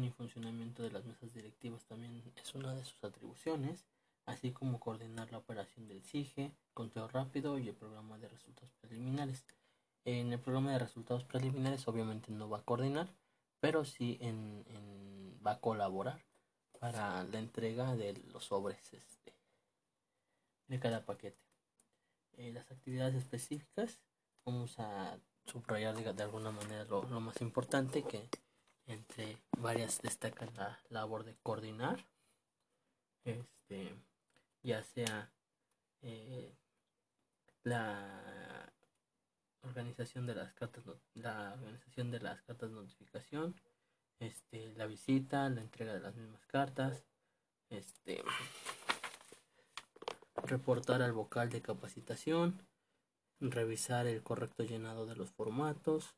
y funcionamiento de las mesas directivas también es una de sus atribuciones, así como coordinar la operación del SIGE, conteo rápido y el programa de resultados preliminares. En el programa de resultados preliminares obviamente no va a coordinar, pero sí va a colaborar para la entrega de los sobres este, de cada paquete. Eh, las actividades específicas vamos a subrayar de, alguna manera lo, lo más importante que entre varias destacan la labor de coordinar, este, ya sea eh, la organización de las cartas, la organización de las cartas notificación, este, la visita, la entrega de las mismas cartas, este, reportar al vocal de capacitación, revisar el correcto llenado de los formatos,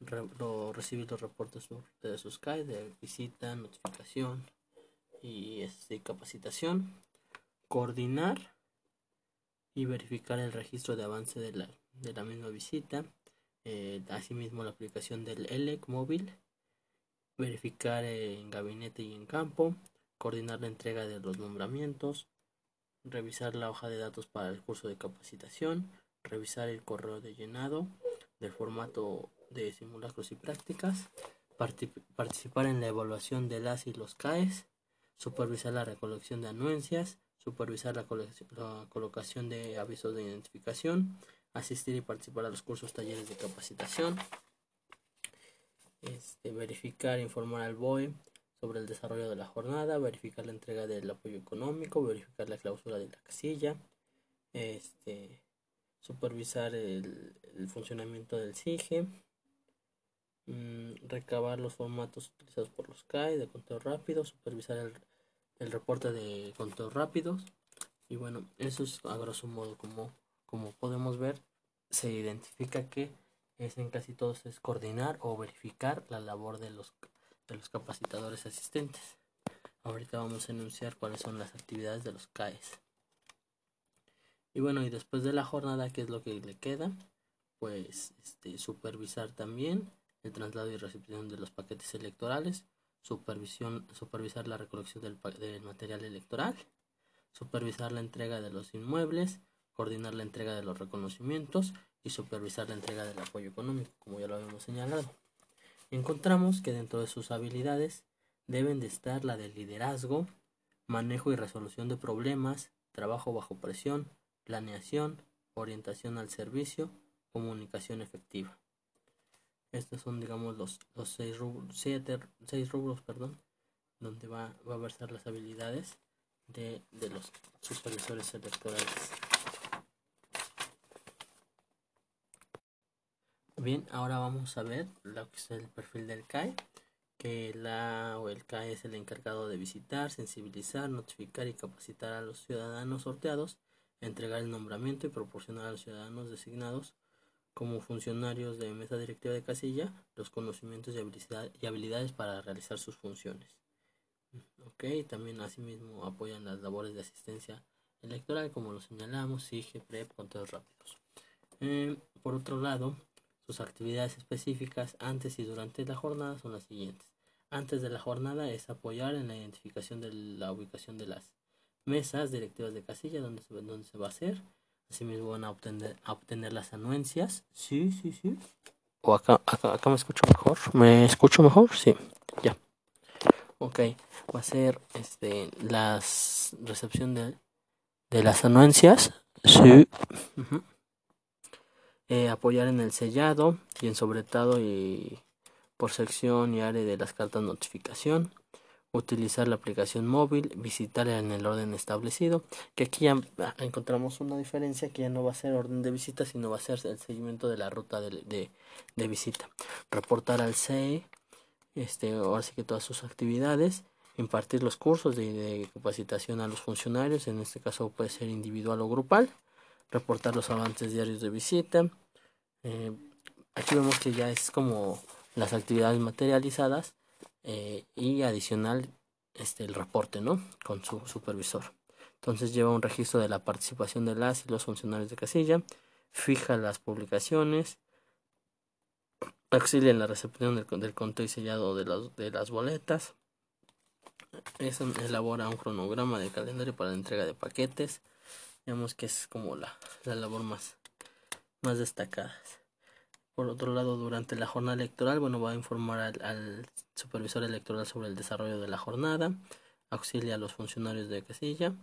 recibir los reportes de sus CAE de visita, notificación y este, capacitación, coordinar y verificar el registro de avance de la, de la misma visita, eh, asimismo la aplicación del ELEC móvil, verificar en gabinete y en campo, coordinar la entrega de los nombramientos, revisar la hoja de datos para el curso de capacitación, revisar el correo de llenado del formato de simulacros y prácticas, participar en la evaluación de las y los CAES, supervisar la recolección de anuencias, supervisar la, colocación de avisos de identificación, asistir y participar a los cursos, talleres de capacitación, este, verificar informar al BOE sobre el desarrollo de la jornada, verificar la entrega del apoyo económico, verificar la clausura de la casilla, este, supervisar el, funcionamiento del SIGE, mm, recabar los formatos utilizados por los CAI de conteo rápido, supervisar el, el reporte de conteos rápidos y bueno, eso es a grosso modo como, como podemos ver, se identifica que es en casi todos es coordinar o verificar la labor de los, de los capacitadores asistentes. Ahorita vamos a enunciar cuáles son las actividades de los CAES. Y bueno, y después de la jornada, ¿qué es lo que le queda? Pues este, supervisar también el traslado y recepción de los paquetes electorales, supervisión, supervisar la recolección del, del material electoral, supervisar la entrega de los inmuebles, coordinar la entrega de los reconocimientos y supervisar la entrega del apoyo económico, como ya lo habíamos señalado. Encontramos que dentro de sus habilidades deben de estar la del liderazgo, manejo y resolución de problemas, trabajo bajo presión, planeación, orientación al servicio, comunicación efectiva. Estos son, digamos, los, seis, rubros, seis rubros, perdón, donde va, a versar las habilidades de, de los supervisores electorales. Bien, ahora vamos a ver lo que es el perfil del CAE, que la o el CAE es el encargado de visitar, sensibilizar, notificar y capacitar a los ciudadanos sorteados entregar el nombramiento y proporcionar a los ciudadanos designados como funcionarios de mesa directiva de casilla los conocimientos y, habilidades para realizar sus funciones. Ok, también asimismo apoyan las labores de asistencia electoral, como lo señalamos, SIGE, PREP, conteos rápidos. Eh, por otro lado, sus actividades específicas antes y durante la jornada son las siguientes. Antes de la jornada es apoyar en la identificación de la ubicación de las mesas directivas de casilla donde donde se va a hacer. Asimismo van a obtener, a obtener las anuencias. Sí, sí, sí. O acá, acá, acá me escucho mejor. ¿Me escucho mejor? Sí, ya. Ok, va a ser este las recepción de, de las anuencias. Sí. eh, apoyar en el sellado y en sobretado y por sección y área de las cartas notificación utilizar la aplicación móvil, visitar en el orden establecido, que aquí ya encontramos una diferencia que ya no va a ser orden de visita, sino va a ser el seguimiento de la ruta de, de, visita. Reportar al CE, este, ahora sí que todas sus actividades, impartir los cursos de, capacitación a los funcionarios, en este caso puede ser individual o grupal, reportar los avances diarios de visita. Eh, aquí vemos que ya es como las actividades materializadas eh, y adicional este el reporte no con su supervisor entonces lleva un registro de la participación de las y los funcionarios de casilla fija las publicaciones auxilia en la recepción del, del conteo y sellado de las, de las boletas. Es, elabora un cronograma de calendario para la entrega de paquetes. Digamos que es como la, la labor más, más destacada. Por otro lado, durante la jornada electoral, bueno, va a informar al, supervisor electoral sobre el desarrollo de la jornada, auxilia a los funcionarios de casilla,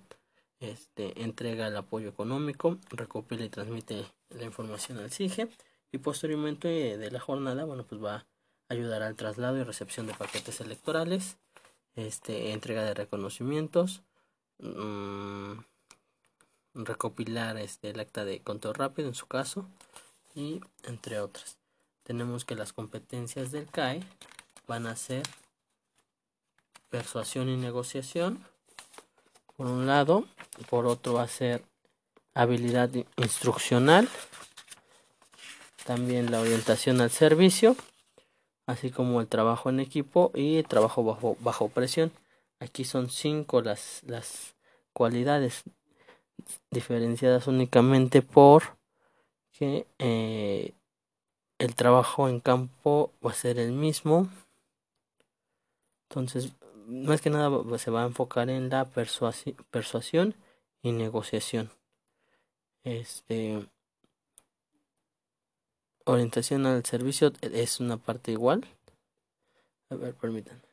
este, entrega el apoyo económico, recopila y transmite la información al CIGE y posteriormente de la jornada, bueno, pues va a ayudar al traslado y recepción de paquetes electorales, este, entrega de reconocimientos, mmm, recopilar este, el acta de conteo rápido en su caso y entre otras. Tenemos que las competencias del CAE van a ser persuasión y negociación por un lado, por otro va a ser habilidad instruccional, también la orientación al servicio, así como el trabajo en equipo y el trabajo bajo, bajo presión. Aquí son cinco las, las cualidades diferenciadas únicamente por que eh, el trabajo en campo va a ser el mismo. Entonces, más que nada se va a enfocar en la persuasión y negociación. Este orientación al servicio es una parte igual. A ver, permítanme.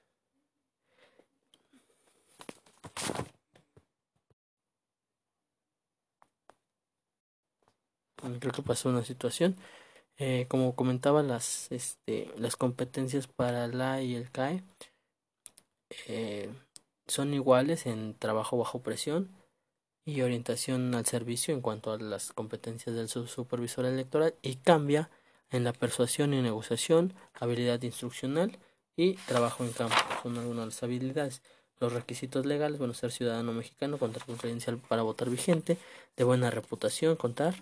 Creo que pasó una situación. Eh, como comentaba, las, este, las competencias para la y el CAE eh, son iguales en trabajo bajo presión y orientación al servicio en cuanto a las competencias del supervisor electoral y cambia en la persuasión y negociación, habilidad instruccional y trabajo en campo. Son algunas de las habilidades. Los requisitos legales, bueno, ser ciudadano mexicano, contar con credencial para votar vigente, de buena reputación, contar,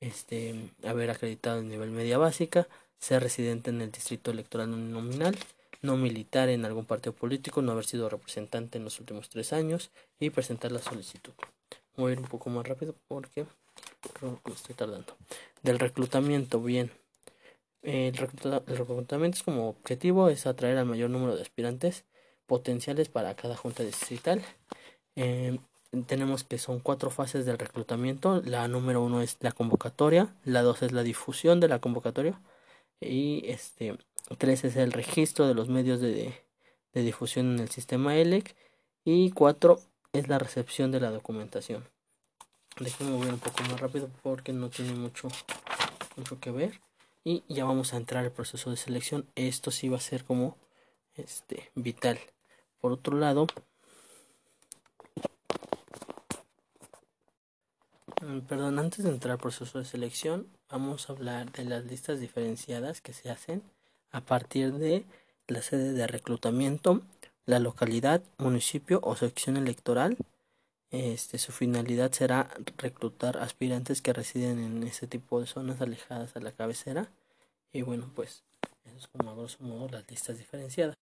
este, haber acreditado el nivel media básica, ser residente en el distrito electoral nominal, no militar en algún partido político, no haber sido representante en los últimos tres años y presentar la solicitud. Voy a ir un poco más rápido porque me estoy tardando. Del reclutamiento, bien. El, reclutamiento es como objetivo es atraer al mayor número de aspirantes potenciales para cada junta distrital. Eh, tenemos que son cuatro fases del reclutamiento. La número uno es la convocatoria, la dos es la difusión de la convocatoria y este tres es el registro de los medios de, de difusión en el sistema ELEC y cuatro es la recepción de la documentación. Déjenme mover un poco más rápido porque no tiene mucho, mucho que ver. Y ya vamos a entrar al proceso de selección. Esto sí va a ser como este vital. Por otro lado, perdón, antes de entrar al proceso de selección, vamos a hablar de las listas diferenciadas que se hacen a partir de la sede de reclutamiento, la localidad, municipio o sección electoral. Este, su finalidad será reclutar aspirantes que residen en ese tipo de zonas alejadas a la cabecera. Y bueno, pues eso es como a grosso modo las listas diferenciadas.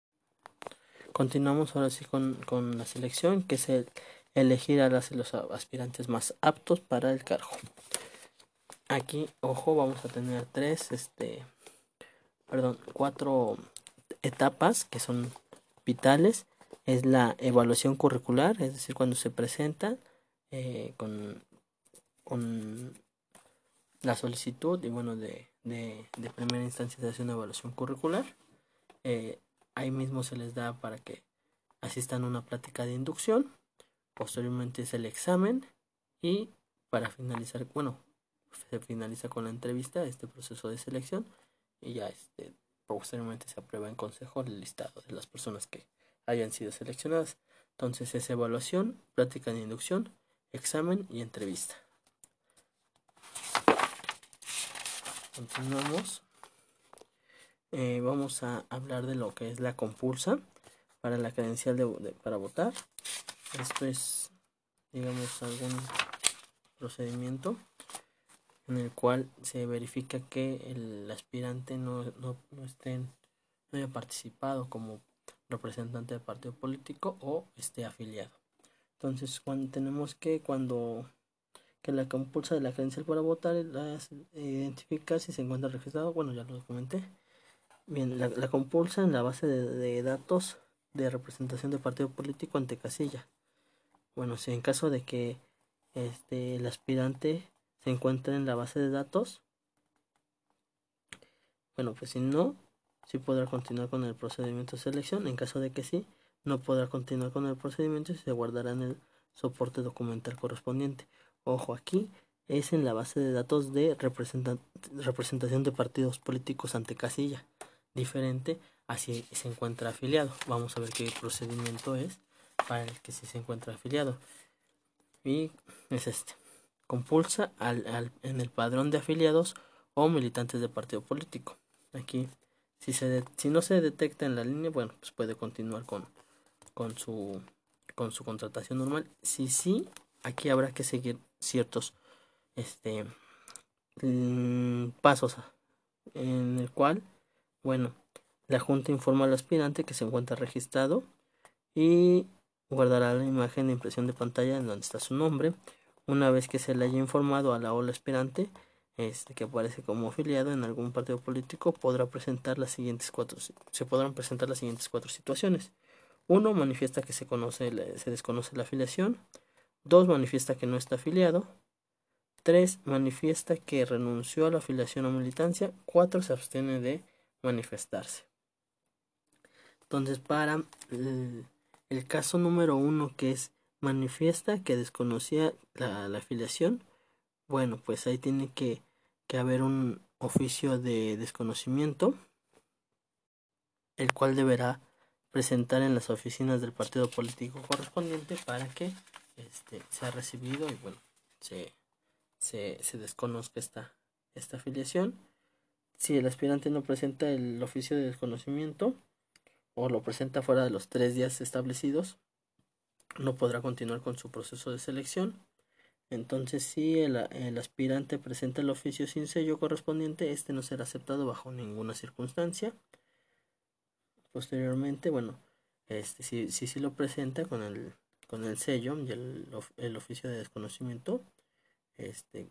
Continuamos ahora sí con, con la selección, que es el elegir a las, los aspirantes más aptos para el cargo. Aquí, ojo, vamos a tener tres este, perdón, cuatro etapas que son vitales. Es la evaluación curricular, es decir, cuando se presenta eh, con, con la solicitud y bueno, de, de, de, primera instancia se hace una evaluación curricular. Eh, ahí mismo se les da para que asistan a una plática de inducción. Posteriormente es el examen y para finalizar, bueno, se finaliza con la entrevista, este proceso de selección y ya este, posteriormente se aprueba en consejo el listado de las personas que hayan sido seleccionadas. Entonces es evaluación, práctica de inducción, examen y entrevista. Continuamos. Eh, vamos a hablar de lo que es la compulsa para la credencial de, para votar. Esto es, digamos, algún procedimiento en el cual se verifica que el aspirante no, no, no, esté, no haya participado como representante del partido político o esté afiliado. Entonces, cuando tenemos que cuando que la compulsa de la credencial para votar es identificar si se encuentra registrado, bueno, ya lo comenté. Bien, la, compulsa en la base de, de, datos de representación de partido político ante casilla. Bueno, si en caso de que este, el aspirante se encuentre en la base de datos, bueno, pues si no, sí podrá continuar con el procedimiento de selección. En caso de que sí, no podrá continuar con el procedimiento y se guardará en el soporte documental correspondiente. Ojo, aquí es en la base de datos de representación de partidos políticos ante casilla, diferente a si se encuentra afiliado. Vamos a ver qué procedimiento es para el que se encuentra afiliado. Y es este. Compulsa al, al, en el padrón de afiliados o militantes de partido político. Aquí, si, se si no se detecta en la línea, bueno, pues puede continuar con, con, su, con su contratación normal. Si sí, aquí habrá que seguir ciertos este mm, pasos en el cual bueno la junta informa al aspirante que se encuentra registrado y guardará la imagen de impresión de pantalla en donde está su nombre una vez que se le haya informado a la ola aspirante este que aparece como afiliado en algún partido político podrá presentar las siguientes cuatro se podrán presentar las siguientes cuatro situaciones uno manifiesta que se conoce se desconoce la afiliación dos manifiesta que no está afiliado 3. Manifiesta que renunció a la afiliación o militancia. 4. Se abstiene de manifestarse. Entonces, para el, el caso número 1, que es manifiesta que desconocía la, afiliación, bueno, pues ahí tiene que, que haber un oficio de desconocimiento, el cual deberá presentar en las oficinas del partido político correspondiente para que este, sea recibido y bueno, se se, se desconozca esta, esta afiliación. Si el aspirante no presenta el oficio de desconocimiento o lo presenta fuera de los tres días establecidos, no podrá continuar con su proceso de selección. Entonces, si el, aspirante presenta el oficio sin sello correspondiente, este no será aceptado bajo ninguna circunstancia. Posteriormente, bueno, este si, si, si lo presenta con el, con el sello y el, el oficio de desconocimiento, este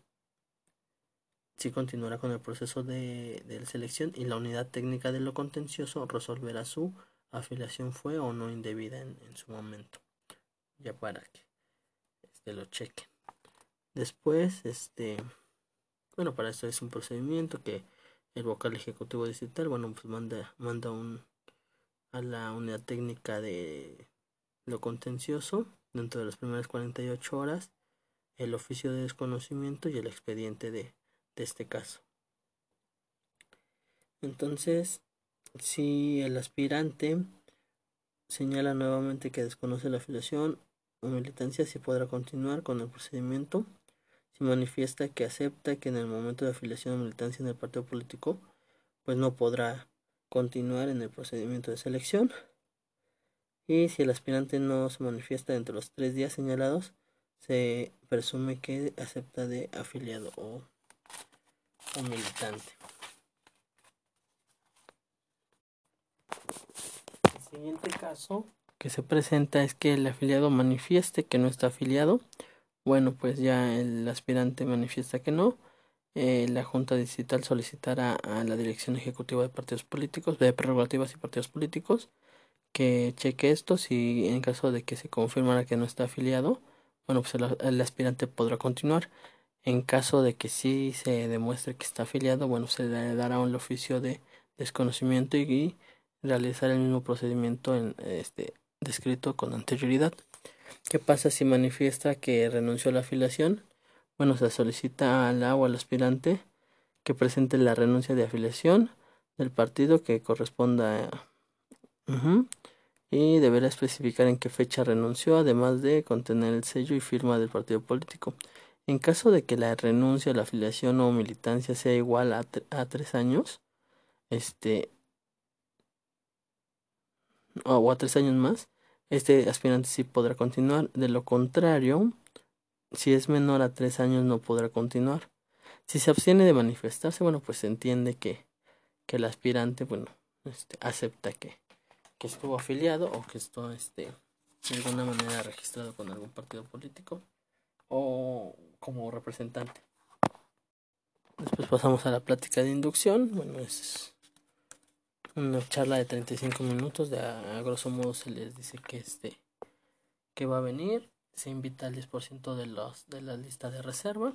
si continuará con el proceso de, de, selección y la unidad técnica de lo contencioso resolverá su afiliación fue o no indebida en, en su momento ya para que este, lo chequen después este bueno para esto es un procedimiento que el vocal ejecutivo digital bueno pues manda manda un a la unidad técnica de lo contencioso dentro de las primeras 48 horas el oficio de desconocimiento y el expediente de, de este caso. Entonces, si el aspirante señala nuevamente que desconoce la afiliación o militancia, si podrá continuar con el procedimiento. Si manifiesta que acepta que en el momento de afiliación o militancia en el partido político, pues no podrá continuar en el procedimiento de selección. Y si el aspirante no se manifiesta dentro de los tres días señalados, se presume que acepta de afiliado o militante. Siguiente caso que se presenta es que el afiliado manifieste que no está afiliado. Bueno, pues ya el aspirante manifiesta que no. Eh, la Junta Digital solicitará a la Dirección Ejecutiva de Partidos Políticos, de Prerrogativas y Partidos Políticos, que cheque esto si en caso de que se confirmara que no está afiliado, bueno, pues el, aspirante podrá continuar. En caso de que sí se demuestre que está afiliado, bueno, se le dará un oficio de desconocimiento y, y realizar el mismo procedimiento en, este, descrito con anterioridad. ¿Qué pasa si manifiesta que renunció a la afiliación? Bueno, se solicita al o al aspirante que presente la renuncia de afiliación del partido que corresponda a... Y deberá especificar en qué fecha renunció, además de contener el sello y firma del partido político. En caso de que la renuncia, la afiliación o militancia sea igual a, a tres años, este, o a tres años más, este aspirante sí podrá continuar. De lo contrario, si es menor a tres años no podrá continuar. Si se abstiene de manifestarse, bueno, pues se entiende que, que el aspirante, bueno, este, acepta que, que estuvo afiliado o que estuvo este, de alguna manera registrado con algún partido político o como representante. Después pasamos a la plática de inducción. Bueno, es una charla de 35 minutos de a, grosso modo se les dice que este que va a venir se invita al 10% de los de la lista de reserva.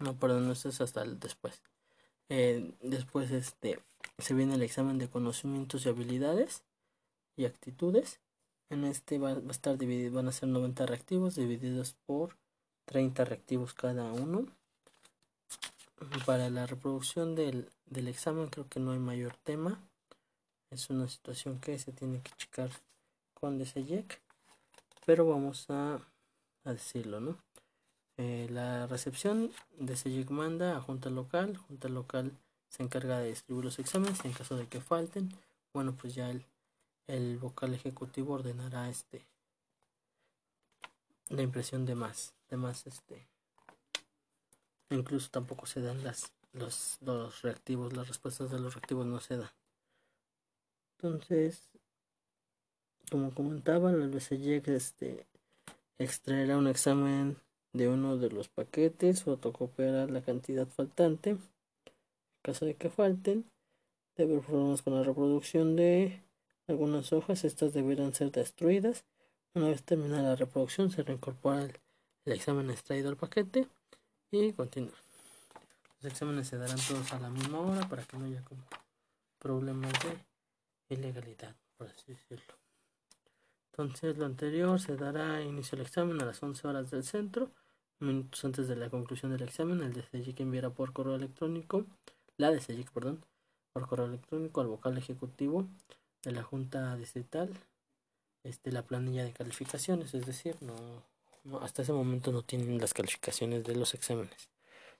No perdón eso es hasta el después. Eh, después este se viene el examen de conocimientos y habilidades y actitudes. En este va a estar dividido van a ser 90 reactivos divididos por 30 reactivos cada uno para la reproducción del, del examen creo que no hay mayor tema. Es una situación que se tiene que checar con DSEJEC. Pero vamos a, a decirlo, ¿no? Eh, la recepción de manda a Junta Local. Junta Local se encarga de distribuir los exámenes en caso de que falten. Bueno, pues ya el, el vocal ejecutivo ordenará este la impresión de más, de más este Incluso tampoco se dan las, los, los reactivos, las respuestas de los reactivos no se dan. Entonces, como comentaba, el BCG este, extraerá un examen de uno de los paquetes, fotocopiará la cantidad faltante. En caso de que falten, debe problemas con la reproducción de algunas hojas, estas deberán ser destruidas. Una vez terminada la reproducción, se reincorpora el examen extraído al paquete y continúa. Los exámenes se darán todos a la misma hora para que no haya como problemas de ilegalidad, por así decirlo. Entonces, lo anterior se dará inicio al examen a las 11 horas del centro, minutos antes de la conclusión del examen. El que enviará por correo electrónico, la de CEGIC, perdón, por correo electrónico al vocal ejecutivo de la Junta Distrital este, la planilla de calificaciones, es decir, no hasta ese momento no tienen las calificaciones de los exámenes.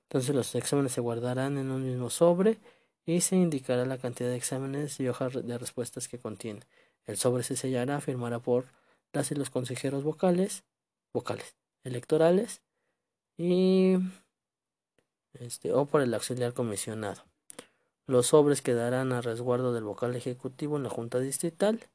Entonces los exámenes se guardarán en un mismo sobre y se indicará la cantidad de exámenes y hojas de respuestas que contiene. El sobre se sellará, firmará por las y los consejeros vocales, vocales, electorales y este o por el auxiliar comisionado. Los sobres quedarán a resguardo del vocal ejecutivo en la Junta Distrital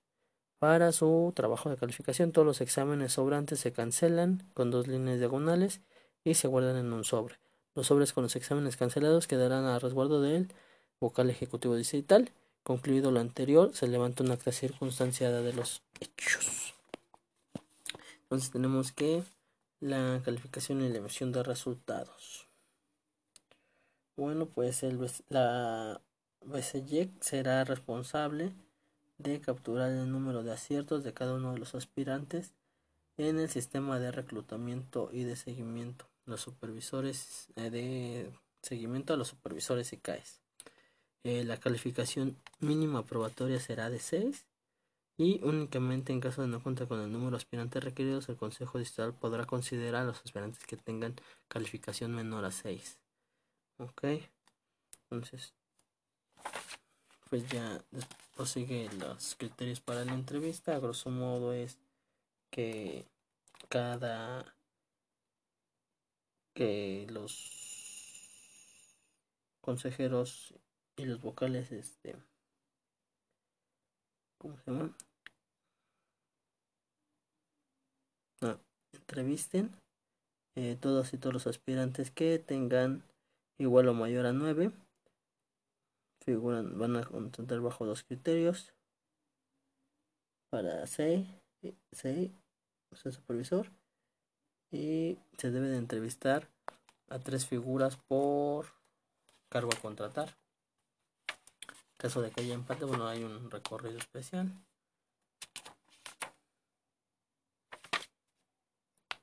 para su trabajo de calificación, todos los exámenes sobrantes se cancelan con dos líneas diagonales y se guardan en un sobre. Los sobres con los exámenes cancelados quedarán a resguardo del vocal ejecutivo distrital. Concluido lo anterior, se levanta una acta circunstanciada de los hechos. Entonces tenemos que la calificación y la emisión de resultados. Bueno, pues la BCJEC será responsable de capturar el número de aciertos de cada uno de los aspirantes en el sistema de reclutamiento y de seguimiento. Los supervisores eh, de seguimiento a los supervisores y CAES. Eh, la calificación mínima probatoria será de 6 y únicamente en caso de no contar con el número de aspirantes requeridos, el Consejo Distrital podrá considerar a los aspirantes que tengan calificación menor a 6. Ok, entonces pues ya prosigue los criterios para la entrevista. A grosso modo es que cada que los consejeros y los vocales este ¿cómo se llama? Entrevisten eh, todos y todos los aspirantes que tengan igual o mayor a 9 figuran, van a contentar bajo dos criterios para C, o sea, supervisor, y se debe de entrevistar a tres figuras por cargo a contratar. En caso de que haya empate, bueno, hay un recorrido especial.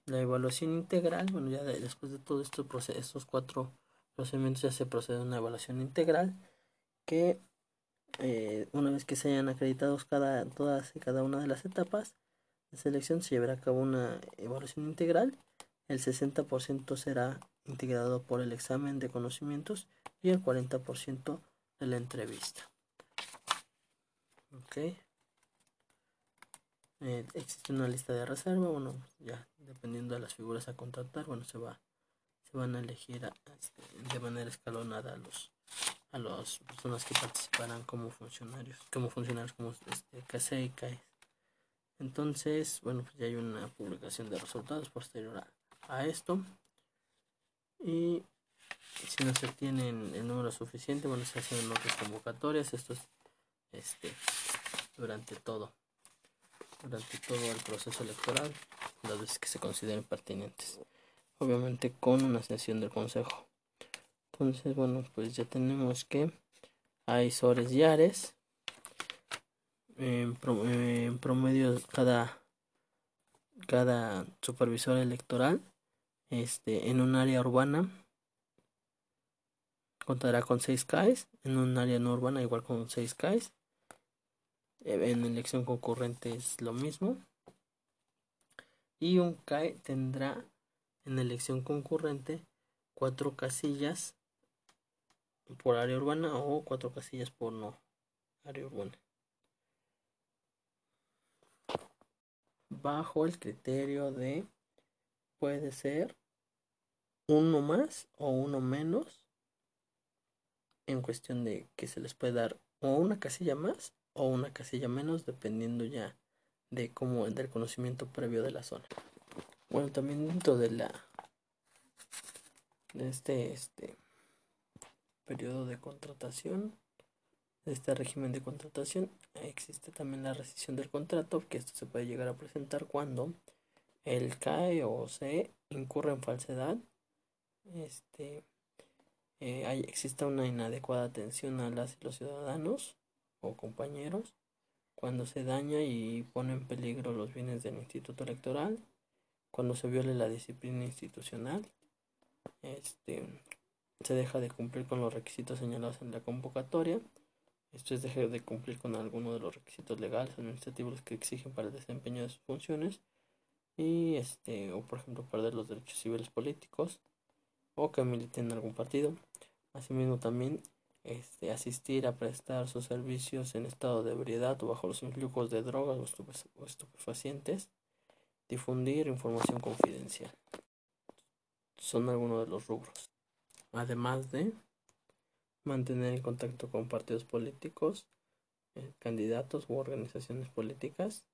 La evaluación integral, bueno, ya después de todo esto, estos cuatro procedimientos ya se procede a una evaluación integral que eh, una vez que se hayan acreditado cada, todas y cada una de las etapas de selección se llevará a cabo una evaluación integral. El 60% será integrado por el examen de conocimientos y el 40% de la entrevista. Ok. Eh, existe una lista de reserva, bueno, ya dependiendo de las figuras a contratar, bueno, se va se van a elegir este, de manera escalonada los a las personas que participarán como funcionarios, como funcionarios como este, KC y CAE. Entonces, bueno, pues ya hay una publicación de resultados posterior a, esto. Y si no se tienen el número suficiente, bueno, se hacen otras convocatorias. Esto es este, durante todo, durante todo el proceso electoral, las veces que se consideren pertinentes. Obviamente con una sesión del consejo. Entonces, bueno, pues ya tenemos que hay Sores y Ares. En, promedio cada cada supervisor electoral este en un área urbana contará con 6 CAEs en un área no urbana igual con 6 CAEs eh, en elección concurrente es lo mismo y un CAE tendrá en elección concurrente cuatro casillas por área urbana o cuatro casillas por no área urbana. Bajo el criterio de puede ser uno más o uno menos en cuestión de que se les puede dar o una casilla más o una casilla menos dependiendo ya de cómo del conocimiento previo de la zona. Bueno, también dentro de la de este este periodo de contratación, de este régimen de contratación, existe también la rescisión del contrato, que esto se puede llegar a presentar cuando el CAE o C incurre en falsedad, este, eh, hay, existe una inadecuada atención a las los ciudadanos o compañeros, cuando se daña y pone en peligro los bienes del instituto electoral, cuando se viole la disciplina institucional, este, se deja de cumplir con los requisitos señalados en la convocatoria. Esto es dejar de cumplir con alguno de los requisitos legales administrativos que exigen para el desempeño de sus funciones y este o por ejemplo perder los derechos civiles políticos o que militen en algún partido. Asimismo también este, asistir a prestar sus servicios en estado de ebriedad o bajo los influjos de drogas o estupefacientes, difundir información confidencial. Son algunos de los rubros además de mantener en contacto con partidos políticos, eh, candidatos u organizaciones políticas,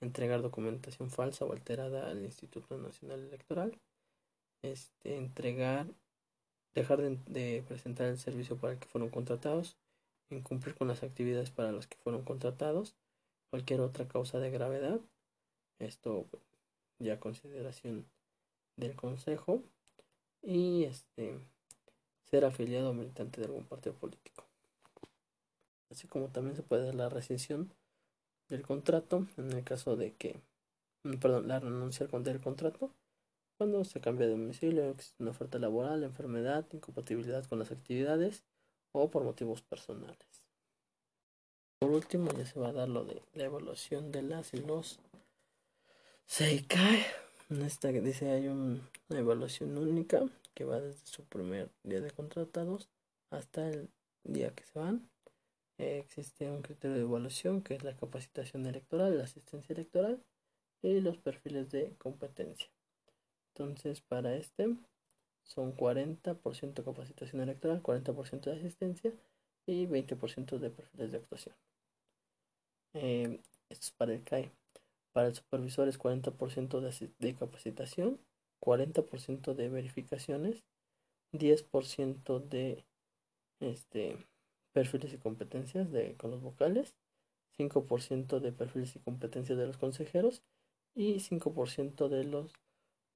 entregar documentación falsa o alterada al Instituto Nacional Electoral, este, entregar, dejar de, de, presentar el servicio para el que fueron contratados, incumplir con las actividades para las que fueron contratados, cualquier otra causa de gravedad, esto ya consideración del Consejo, y este ser afiliado o militante de algún partido político. Así como también se puede dar la rescisión del contrato en el caso de que, mm, perdón, la renuncia del contrato cuando se cambia de domicilio, existe una oferta laboral, enfermedad, incompatibilidad con las actividades o por motivos personales. Por último, ya se va a dar lo de la evaluación de las y los En esta que dice hay una evaluación única que va desde su primer día de contratados hasta el día que se van. Existe un criterio de evaluación que es la capacitación electoral, la asistencia electoral y los perfiles de competencia. Entonces, para este son 40% capacitación electoral, 40% de asistencia y 20% de perfiles de actuación. Eh, esto es para el CAE. Para el supervisor es 40% de, de capacitación 40% de verificaciones, 10% de este, perfiles y competencias de, con los vocales, 5% de perfiles y competencias de los consejeros y 5% de los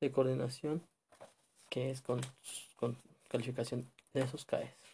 de coordinación que es con, con calificación de esos CAEs.